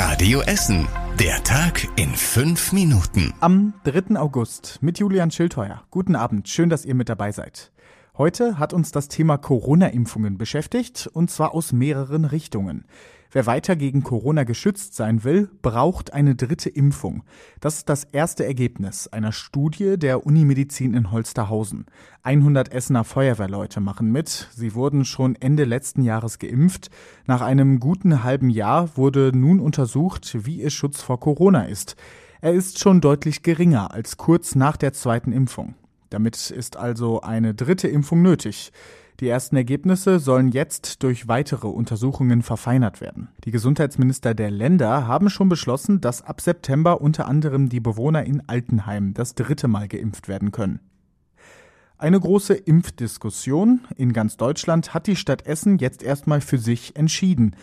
Radio Essen. Der Tag in fünf Minuten. Am 3. August mit Julian Schildheuer. Guten Abend, schön, dass ihr mit dabei seid. Heute hat uns das Thema Corona-Impfungen beschäftigt, und zwar aus mehreren Richtungen. Wer weiter gegen Corona geschützt sein will, braucht eine dritte Impfung. Das ist das erste Ergebnis einer Studie der Unimedizin in Holsterhausen. 100 Essener Feuerwehrleute machen mit. Sie wurden schon Ende letzten Jahres geimpft. Nach einem guten halben Jahr wurde nun untersucht, wie ihr Schutz vor Corona ist. Er ist schon deutlich geringer als kurz nach der zweiten Impfung. Damit ist also eine dritte Impfung nötig. Die ersten Ergebnisse sollen jetzt durch weitere Untersuchungen verfeinert werden. Die Gesundheitsminister der Länder haben schon beschlossen, dass ab September unter anderem die Bewohner in Altenheim das dritte Mal geimpft werden können. Eine große Impfdiskussion in ganz Deutschland hat die Stadt Essen jetzt erstmal für sich entschieden.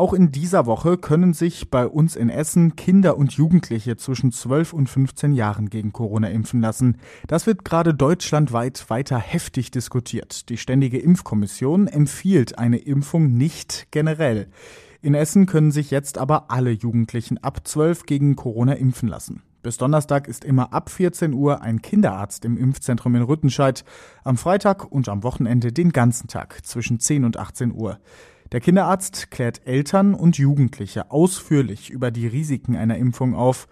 Auch in dieser Woche können sich bei uns in Essen Kinder und Jugendliche zwischen 12 und 15 Jahren gegen Corona impfen lassen. Das wird gerade deutschlandweit weiter heftig diskutiert. Die Ständige Impfkommission empfiehlt eine Impfung nicht generell. In Essen können sich jetzt aber alle Jugendlichen ab 12 gegen Corona impfen lassen. Bis Donnerstag ist immer ab 14 Uhr ein Kinderarzt im Impfzentrum in Rüttenscheid, am Freitag und am Wochenende den ganzen Tag zwischen 10 und 18 Uhr. Der Kinderarzt klärt Eltern und Jugendliche ausführlich über die Risiken einer Impfung auf.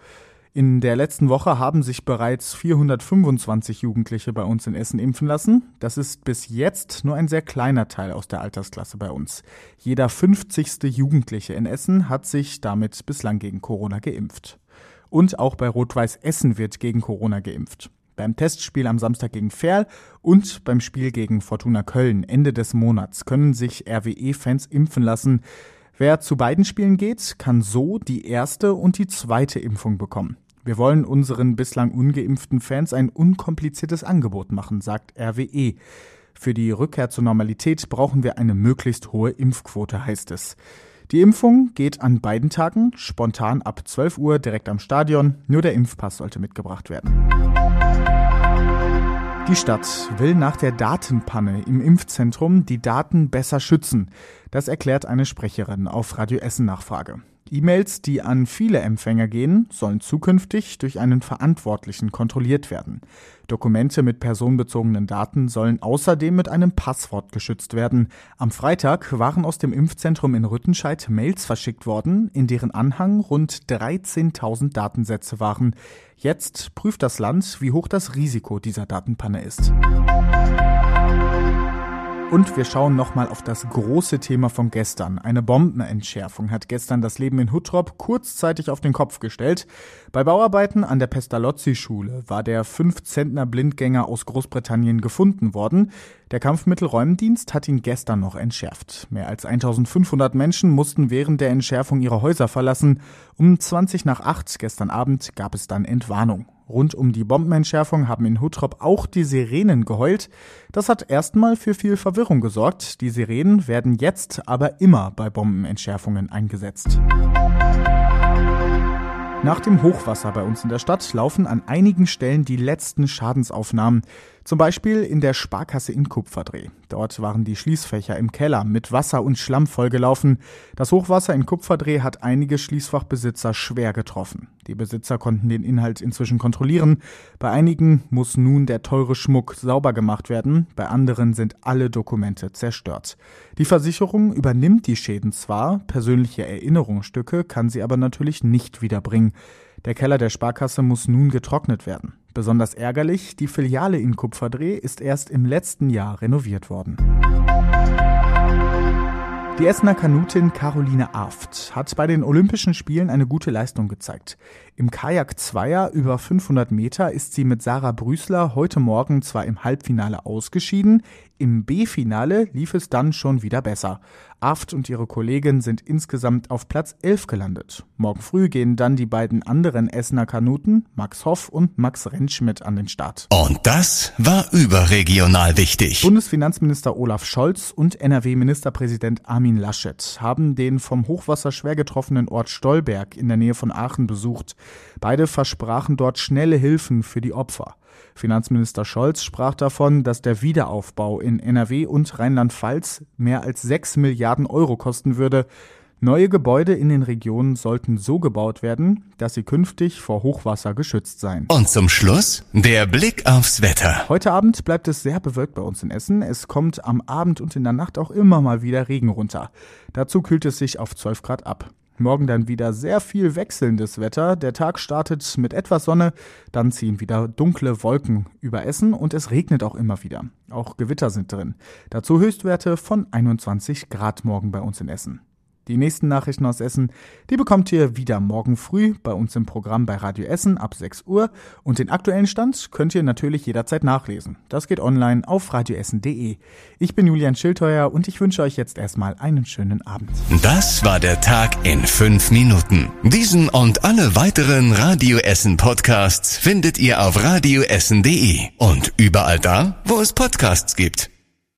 In der letzten Woche haben sich bereits 425 Jugendliche bei uns in Essen impfen lassen. Das ist bis jetzt nur ein sehr kleiner Teil aus der Altersklasse bei uns. Jeder 50. Jugendliche in Essen hat sich damit bislang gegen Corona geimpft. Und auch bei Rot-Weiß Essen wird gegen Corona geimpft beim Testspiel am Samstag gegen Ferl und beim Spiel gegen Fortuna Köln Ende des Monats können sich RWE-Fans impfen lassen. Wer zu beiden Spielen geht, kann so die erste und die zweite Impfung bekommen. Wir wollen unseren bislang ungeimpften Fans ein unkompliziertes Angebot machen, sagt RWE. Für die Rückkehr zur Normalität brauchen wir eine möglichst hohe Impfquote, heißt es. Die Impfung geht an beiden Tagen spontan ab 12 Uhr direkt am Stadion. Nur der Impfpass sollte mitgebracht werden. Die Stadt will nach der Datenpanne im Impfzentrum die Daten besser schützen. Das erklärt eine Sprecherin auf Radio Essen Nachfrage. E-Mails, die an viele Empfänger gehen, sollen zukünftig durch einen Verantwortlichen kontrolliert werden. Dokumente mit personenbezogenen Daten sollen außerdem mit einem Passwort geschützt werden. Am Freitag waren aus dem Impfzentrum in Rüttenscheid Mails verschickt worden, in deren Anhang rund 13.000 Datensätze waren. Jetzt prüft das Land, wie hoch das Risiko dieser Datenpanne ist. Und wir schauen nochmal auf das große Thema von gestern. Eine Bombenentschärfung hat gestern das Leben in Huttrop kurzzeitig auf den Kopf gestellt. Bei Bauarbeiten an der Pestalozzi-Schule war der 5-Zentner Blindgänger aus Großbritannien gefunden worden. Der Kampfmittelräumdienst hat ihn gestern noch entschärft. Mehr als 1500 Menschen mussten während der Entschärfung ihre Häuser verlassen. Um 20 nach 8 gestern Abend gab es dann Entwarnung. Rund um die Bombenentschärfung haben in Huttrop auch die Sirenen geheult. Das hat erstmal für viel Verwirrung gesorgt. Die Sirenen werden jetzt aber immer bei Bombenentschärfungen eingesetzt. Nach dem Hochwasser bei uns in der Stadt laufen an einigen Stellen die letzten Schadensaufnahmen. Zum Beispiel in der Sparkasse in Kupferdreh. Dort waren die Schließfächer im Keller mit Wasser und Schlamm vollgelaufen. Das Hochwasser in Kupferdreh hat einige Schließfachbesitzer schwer getroffen. Die Besitzer konnten den Inhalt inzwischen kontrollieren. Bei einigen muss nun der teure Schmuck sauber gemacht werden, bei anderen sind alle Dokumente zerstört. Die Versicherung übernimmt die Schäden zwar, persönliche Erinnerungsstücke kann sie aber natürlich nicht wiederbringen. Der Keller der Sparkasse muss nun getrocknet werden. Besonders ärgerlich, die Filiale in Kupferdreh ist erst im letzten Jahr renoviert worden. Die Essener Kanutin Caroline Aft hat bei den Olympischen Spielen eine gute Leistung gezeigt. Im Kajak Zweier über 500 Meter ist sie mit Sarah Brüßler heute Morgen zwar im Halbfinale ausgeschieden, im B-Finale lief es dann schon wieder besser. Aft und ihre Kollegin sind insgesamt auf Platz 11 gelandet. Morgen früh gehen dann die beiden anderen Essener Kanuten, Max Hoff und Max Rentschmidt, an den Start. Und das war überregional wichtig. Bundesfinanzminister Olaf Scholz und NRW-Ministerpräsident Armin Laschet haben den vom Hochwasser schwer getroffenen Ort Stolberg in der Nähe von Aachen besucht. Beide versprachen dort schnelle Hilfen für die Opfer. Finanzminister Scholz sprach davon, dass der Wiederaufbau in NRW und Rheinland-Pfalz mehr als 6 Milliarden Euro kosten würde. Neue Gebäude in den Regionen sollten so gebaut werden, dass sie künftig vor Hochwasser geschützt seien. Und zum Schluss der Blick aufs Wetter. Heute Abend bleibt es sehr bewölkt bei uns in Essen. Es kommt am Abend und in der Nacht auch immer mal wieder Regen runter. Dazu kühlt es sich auf 12 Grad ab. Morgen dann wieder sehr viel wechselndes Wetter. Der Tag startet mit etwas Sonne, dann ziehen wieder dunkle Wolken über Essen und es regnet auch immer wieder. Auch Gewitter sind drin. Dazu Höchstwerte von 21 Grad morgen bei uns in Essen. Die nächsten Nachrichten aus Essen, die bekommt ihr wieder morgen früh bei uns im Programm bei Radio Essen ab 6 Uhr. Und den aktuellen Stand könnt ihr natürlich jederzeit nachlesen. Das geht online auf radioessen.de. Ich bin Julian Schildheuer und ich wünsche euch jetzt erstmal einen schönen Abend. Das war der Tag in fünf Minuten. Diesen und alle weiteren Radio Essen Podcasts findet ihr auf radioessen.de und überall da, wo es Podcasts gibt.